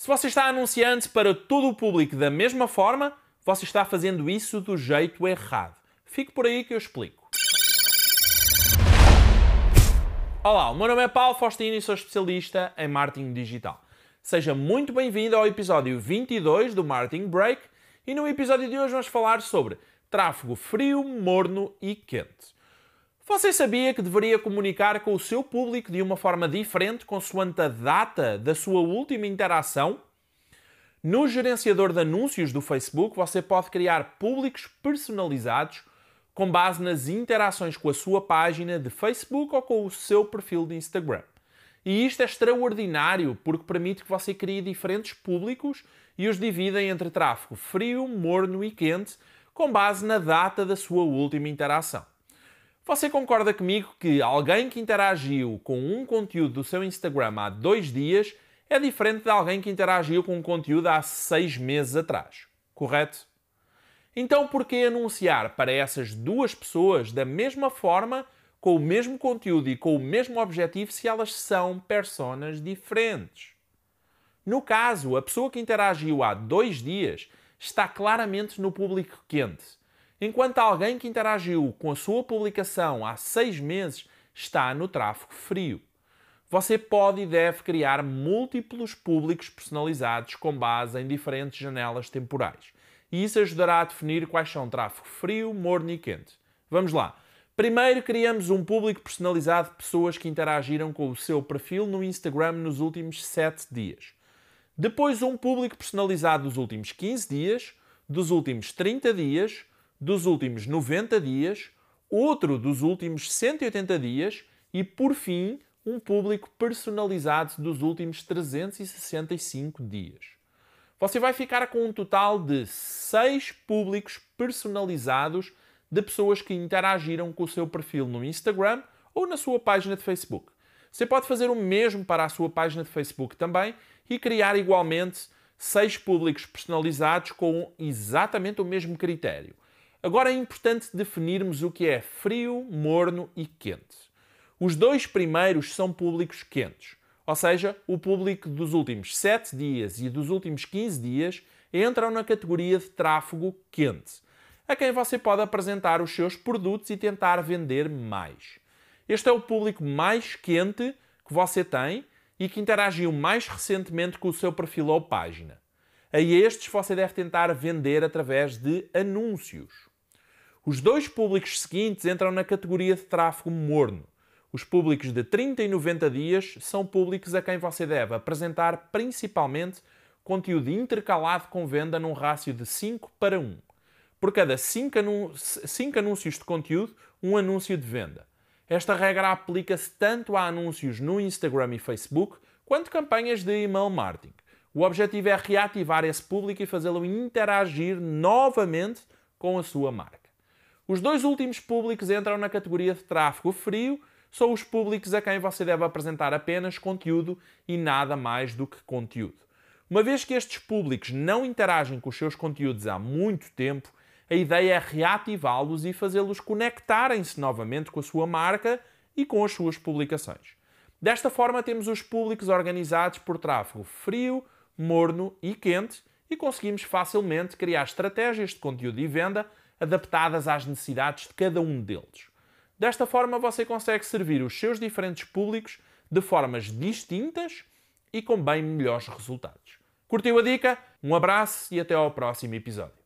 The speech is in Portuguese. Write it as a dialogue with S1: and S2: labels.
S1: Se você está anunciando para todo o público da mesma forma, você está fazendo isso do jeito errado. Fique por aí que eu explico. Olá, o meu nome é Paulo Faustino e sou especialista em marketing digital. Seja muito bem-vindo ao episódio 22 do Marketing Break e no episódio de hoje vamos falar sobre tráfego frio, morno e quente. Você sabia que deveria comunicar com o seu público de uma forma diferente consoante a data da sua última interação? No gerenciador de anúncios do Facebook, você pode criar públicos personalizados com base nas interações com a sua página de Facebook ou com o seu perfil de Instagram. E isto é extraordinário porque permite que você crie diferentes públicos e os divida entre tráfego frio, morno e quente com base na data da sua última interação. Você concorda comigo que alguém que interagiu com um conteúdo do seu Instagram há dois dias é diferente de alguém que interagiu com um conteúdo há seis meses atrás, correto? Então, por que anunciar para essas duas pessoas da mesma forma, com o mesmo conteúdo e com o mesmo objetivo, se elas são personas diferentes? No caso, a pessoa que interagiu há dois dias está claramente no público quente enquanto alguém que interagiu com a sua publicação há seis meses está no tráfego frio. Você pode e deve criar múltiplos públicos personalizados com base em diferentes janelas temporais. E isso ajudará a definir quais são tráfego frio, morno e quente. Vamos lá. Primeiro, criamos um público personalizado de pessoas que interagiram com o seu perfil no Instagram nos últimos 7 dias. Depois, um público personalizado dos últimos 15 dias, dos últimos 30 dias, dos últimos 90 dias, outro dos últimos 180 dias e, por fim, um público personalizado dos últimos 365 dias. Você vai ficar com um total de 6 públicos personalizados de pessoas que interagiram com o seu perfil no Instagram ou na sua página de Facebook. Você pode fazer o mesmo para a sua página de Facebook também e criar igualmente 6 públicos personalizados com exatamente o mesmo critério. Agora é importante definirmos o que é frio, morno e quente. Os dois primeiros são públicos quentes, ou seja, o público dos últimos 7 dias e dos últimos 15 dias entram na categoria de tráfego quente, a quem você pode apresentar os seus produtos e tentar vender mais. Este é o público mais quente que você tem e que interagiu mais recentemente com o seu perfil ou página. A estes você deve tentar vender através de anúncios. Os dois públicos seguintes entram na categoria de tráfego morno. Os públicos de 30 e 90 dias são públicos a quem você deve apresentar principalmente conteúdo intercalado com venda num rácio de 5 para 1. Por cada 5 anúncios de conteúdo, um anúncio de venda. Esta regra aplica-se tanto a anúncios no Instagram e Facebook quanto campanhas de email marketing. O objetivo é reativar esse público e fazê-lo interagir novamente com a sua marca. Os dois últimos públicos entram na categoria de tráfego frio, são os públicos a quem você deve apresentar apenas conteúdo e nada mais do que conteúdo. Uma vez que estes públicos não interagem com os seus conteúdos há muito tempo, a ideia é reativá-los e fazê-los conectarem-se novamente com a sua marca e com as suas publicações. Desta forma, temos os públicos organizados por tráfego frio, morno e quente e conseguimos facilmente criar estratégias de conteúdo e venda adaptadas às necessidades de cada um deles. Desta forma, você consegue servir os seus diferentes públicos de formas distintas e com bem melhores resultados. Curtiu a dica? Um abraço e até ao próximo episódio.